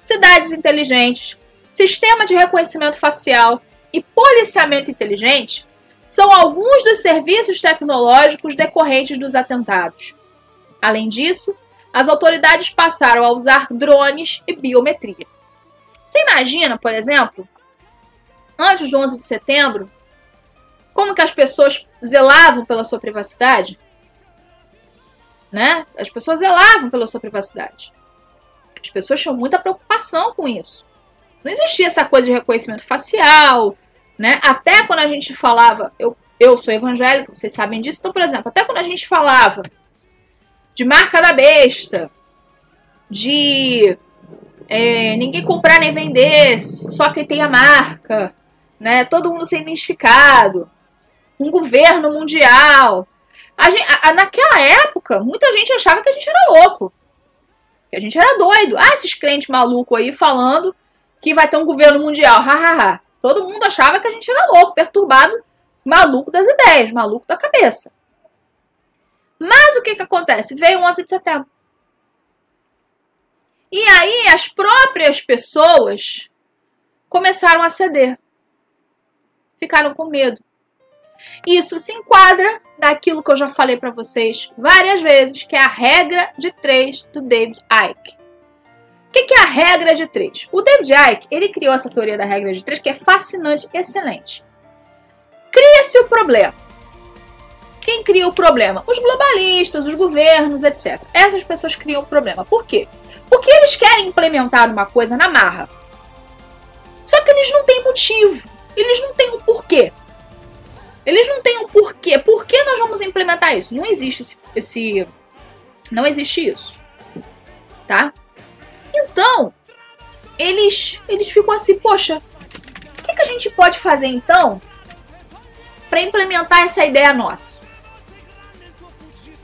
cidades inteligentes, sistema de reconhecimento facial e policiamento inteligente são alguns dos serviços tecnológicos decorrentes dos atentados. Além disso, as autoridades passaram a usar drones e biometria. Você imagina, por exemplo, antes do 11 de setembro, como que as pessoas zelavam pela sua privacidade? Né? As pessoas zelavam pela sua privacidade. As pessoas tinham muita preocupação com isso. Não existia essa coisa de reconhecimento facial, né? Até quando a gente falava, eu, eu sou evangélica, vocês sabem disso. Então, por exemplo, até quando a gente falava de marca da besta, de é, ninguém comprar nem vender, só quem tem a marca, né? Todo mundo ser identificado, um governo mundial. A gente, a, a, naquela época, muita gente achava que a gente era louco, que a gente era doido. Ah, esses crentes malucos aí falando que vai ter um governo mundial, hahaha. Todo mundo achava que a gente era louco, perturbado, maluco das ideias, maluco da cabeça. Mas o que, que acontece? Veio o 11 de setembro. E aí as próprias pessoas começaram a ceder. Ficaram com medo. Isso se enquadra naquilo que eu já falei para vocês várias vezes, que é a regra de três do David Icke. O que, que é a regra de três? O David Icke ele criou essa teoria da regra de três que é fascinante, excelente. Cria-se o problema. Quem cria o problema? Os globalistas, os governos, etc. Essas pessoas criam o problema. Por quê? Porque eles querem implementar uma coisa na marra. Só que eles não têm motivo. Eles não têm um porquê. Eles não têm um porquê. Por que nós vamos implementar isso? Não existe esse. esse não existe isso. Tá? Então, eles, eles ficam assim, poxa, o que, que a gente pode fazer então para implementar essa ideia nossa?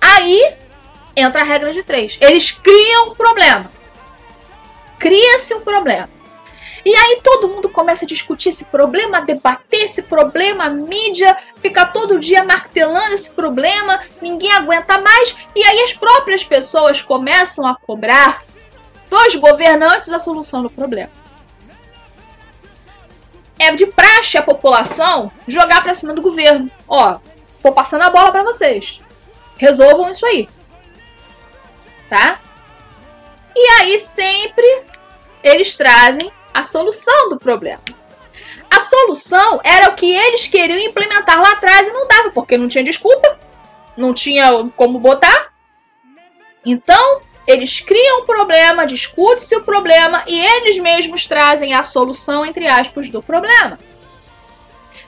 Aí entra a regra de três. Eles criam um problema. Cria-se um problema. E aí todo mundo começa a discutir esse problema, a debater esse problema, a mídia fica todo dia martelando esse problema, ninguém aguenta mais, e aí as próprias pessoas começam a cobrar dos governantes a solução do problema. É de praxe a população jogar para cima do governo. Ó, tô passando a bola para vocês. Resolvam isso aí. Tá? E aí sempre eles trazem a solução do problema. A solução era o que eles queriam implementar lá atrás e não dava, porque não tinha desculpa, não tinha como botar. Então, eles criam um problema, discute-se o problema e eles mesmos trazem a solução, entre aspas, do problema.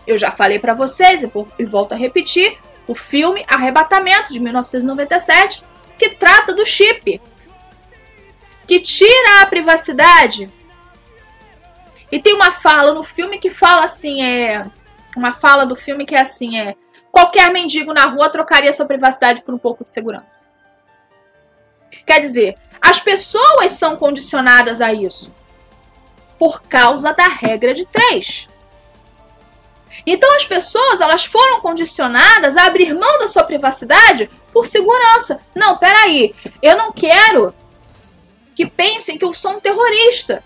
Eu já falei para vocês e, vou, e volto a repetir: o filme Arrebatamento, de 1997, que trata do chip, que tira a privacidade. E tem uma fala no filme que fala assim: é. Uma fala do filme que é assim: é. Qualquer mendigo na rua trocaria sua privacidade por um pouco de segurança. Quer dizer, as pessoas são condicionadas a isso por causa da regra de três. Então as pessoas elas foram condicionadas a abrir mão da sua privacidade por segurança. Não, peraí, eu não quero que pensem que eu sou um terrorista.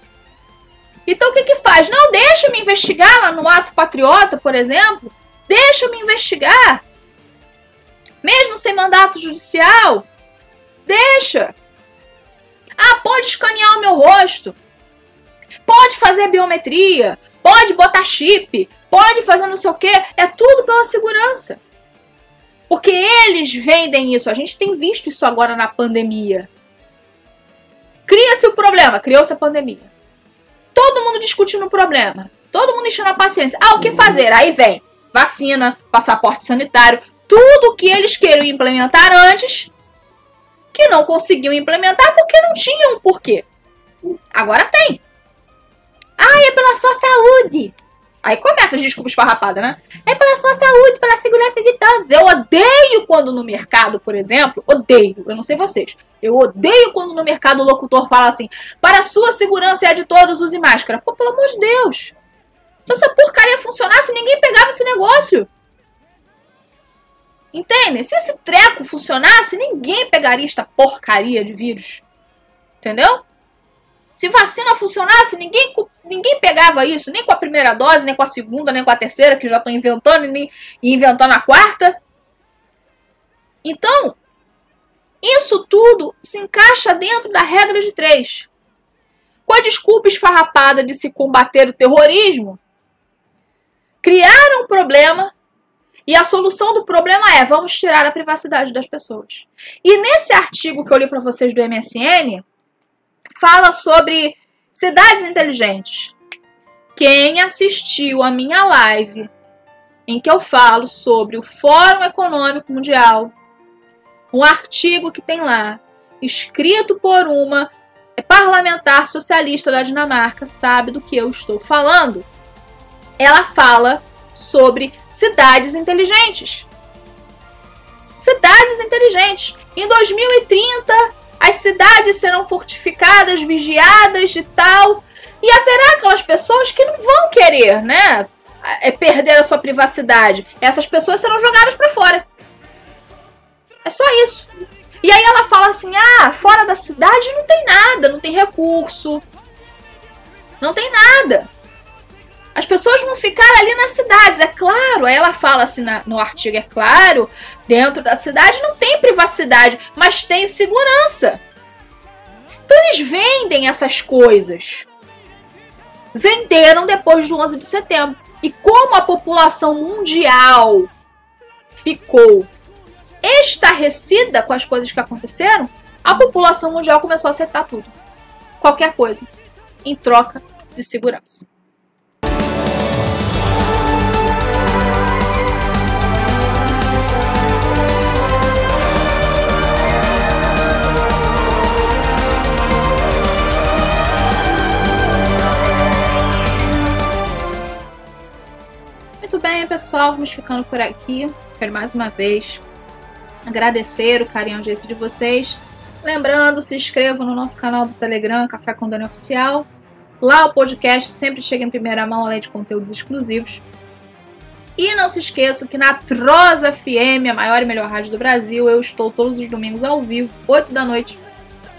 Então o que que faz? Não, deixa me investigar lá no ato patriota, por exemplo. Deixa me investigar. Mesmo sem mandato judicial, Deixa! Ah, pode escanear o meu rosto. Pode fazer biometria. Pode botar chip. Pode fazer não sei o que. É tudo pela segurança. Porque eles vendem isso. A gente tem visto isso agora na pandemia. Cria-se o problema. Criou-se a pandemia. Todo mundo discutindo o problema. Todo mundo enchendo a paciência. Ah, o que fazer? Aí vem vacina, passaporte sanitário. Tudo que eles queriam implementar antes que não conseguiu implementar porque não tinha um porquê. Agora tem. Ah, é pela sua saúde. Aí começa as desculpas farrapadas, né? É pela sua saúde, pela segurança de todos. Eu odeio quando no mercado, por exemplo, odeio, eu não sei vocês. Eu odeio quando no mercado o locutor fala assim: para a sua segurança é de todos, use máscara. Pô, pelo amor de Deus. Se essa porcaria funcionasse, ninguém pegava esse negócio. Entende? Se esse treco funcionasse, ninguém pegaria esta porcaria de vírus. Entendeu? Se vacina funcionasse, ninguém, ninguém pegava isso, nem com a primeira dose, nem com a segunda, nem com a terceira, que já estão inventando e inventando a quarta. Então, isso tudo se encaixa dentro da regra de três. Com a desculpa esfarrapada de se combater o terrorismo, criaram um problema e a solução do problema é: vamos tirar a privacidade das pessoas. E nesse artigo que eu li para vocês do MSN, fala sobre cidades inteligentes. Quem assistiu a minha live em que eu falo sobre o Fórum Econômico Mundial, um artigo que tem lá, escrito por uma parlamentar socialista da Dinamarca sabe do que eu estou falando. Ela fala sobre cidades inteligentes. Cidades inteligentes. Em 2030, as cidades serão fortificadas, vigiadas e tal. E haverá aquelas pessoas que não vão querer, né? É perder a sua privacidade. Essas pessoas serão jogadas para fora. É só isso. E aí ela fala assim: ah, fora da cidade não tem nada, não tem recurso, não tem nada. As pessoas vão ficar ali nas cidades, é claro. Aí ela fala assim na, no artigo: é claro, dentro da cidade não tem privacidade, mas tem segurança. Então eles vendem essas coisas. Venderam depois do 11 de setembro. E como a população mundial ficou estarrecida com as coisas que aconteceram, a população mundial começou a aceitar tudo. Qualquer coisa. Em troca de segurança. Muito bem, pessoal, vamos ficando por aqui. Quero mais uma vez agradecer o carinho audiência de vocês. Lembrando, se inscrevam no nosso canal do Telegram, Café com Dani Oficial. Lá o podcast sempre chega em primeira mão, além de conteúdos exclusivos. E não se esqueçam que na Trosa FM, a maior e melhor rádio do Brasil, eu estou todos os domingos ao vivo, 8 da noite,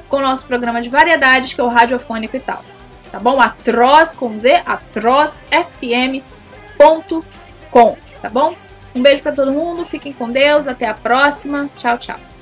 com o nosso programa de variedades, que é o Radiofônico e tal. Tá bom? Atroz com Z, atrozfm.com tá bom? Um beijo para todo mundo, fiquem com Deus, até a próxima. Tchau, tchau.